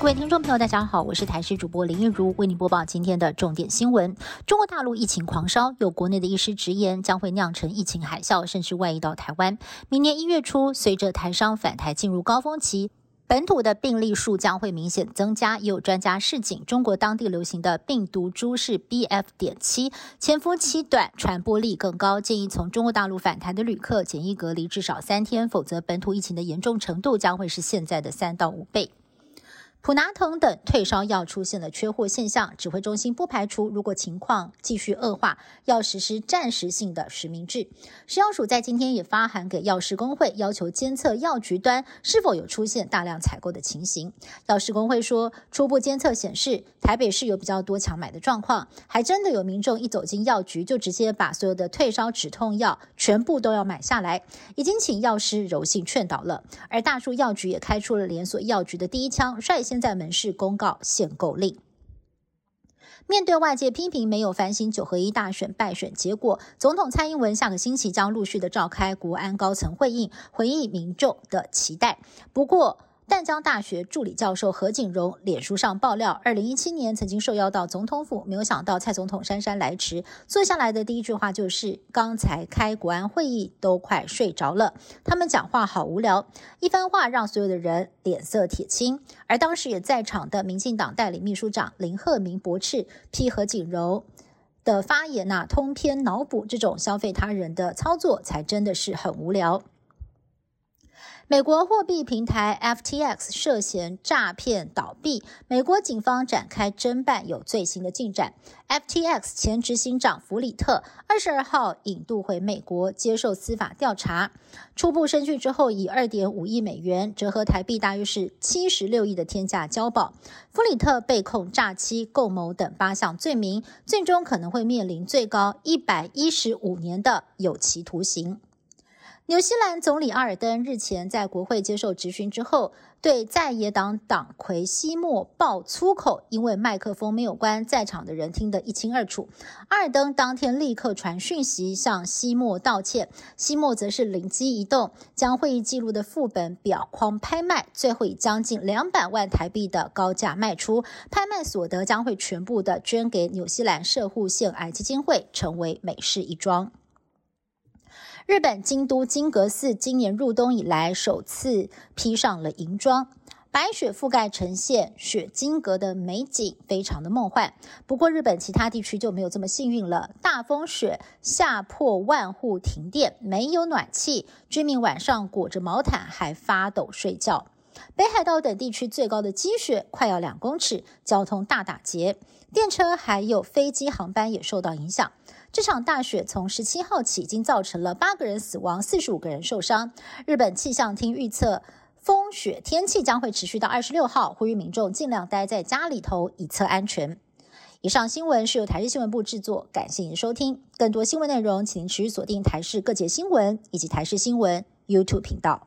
各位听众朋友，大家好，我是台视主播林玉如，为您播报今天的重点新闻。中国大陆疫情狂烧，有国内的医师直言，将会酿成疫情海啸，甚至外溢到台湾。明年一月初，随着台商返台进入高峰期。本土的病例数将会明显增加，也有专家示警，中国当地流行的病毒株是 B F. 点七，潜伏期短，传播力更高，建议从中国大陆返台的旅客检疫隔离至少三天，否则本土疫情的严重程度将会是现在的三到五倍。普拿疼等退烧药出现了缺货现象，指挥中心不排除如果情况继续恶化，要实施暂时性的实名制。食药署在今天也发函给药师工会，要求监测药局端是否有出现大量采购的情形。药师工会说，初步监测显示，台北市有比较多抢买的状况，还真的有民众一走进药局就直接把所有的退烧止痛药全部都要买下来，已经请药师柔性劝导了。而大树药局也开出了连锁药局的第一枪，率先。先在门市公告限购令。面对外界批评没有反省九合一大选败选结果，总统蔡英文下个星期将陆续的召开国安高层会议，回应民众的期待。不过，淡江大学助理教授何景荣脸书上爆料，二零一七年曾经受邀到总统府，没有想到蔡总统姗姗来迟，坐下来的第一句话就是：“刚才开国安会议都快睡着了，他们讲话好无聊。”一番话让所有的人脸色铁青，而当时也在场的民进党代理秘书长林鹤明驳斥批何景荣的发言呐，通篇脑补这种消费他人的操作，才真的是很无聊。美国货币平台 FTX 涉嫌诈骗倒闭，美国警方展开侦办，有最新的进展。FTX 前执行长弗里特二十二号引渡回美国接受司法调查，初步审讯之后，以二点五亿美元折合台币大约是七十六亿的天价交保。弗里特被控诈欺、共谋等八项罪名，最终可能会面临最高一百一十五年的有期徒刑。纽西兰总理阿尔登日前在国会接受质询之后，对在野党党魁西莫爆粗口，因为麦克风没有关，在场的人听得一清二楚。阿尔登当天立刻传讯息向西莫道歉，西莫则是灵机一动，将会议记录的副本表框拍卖，最后以将近两百万台币的高价卖出，拍卖所得将会全部的捐给纽西兰社户腺癌基金会，成为美事一桩。日本京都金阁寺今年入冬以来首次披上了银装，白雪覆盖呈现雪金阁的美景，非常的梦幻。不过，日本其他地区就没有这么幸运了，大风雪吓破万户停电，没有暖气，居民晚上裹着毛毯还发抖睡觉。北海道等地区最高的积雪快要两公尺，交通大打劫，电车还有飞机航班也受到影响。这场大雪从十七号起，已经造成了八个人死亡，四十五个人受伤。日本气象厅预测，风雪天气将会持续到二十六号，呼吁民众尽量待在家里头，以测安全。以上新闻是由台视新闻部制作，感谢您的收听。更多新闻内容，请持续锁定台视各界新闻以及台视新闻 YouTube 频道。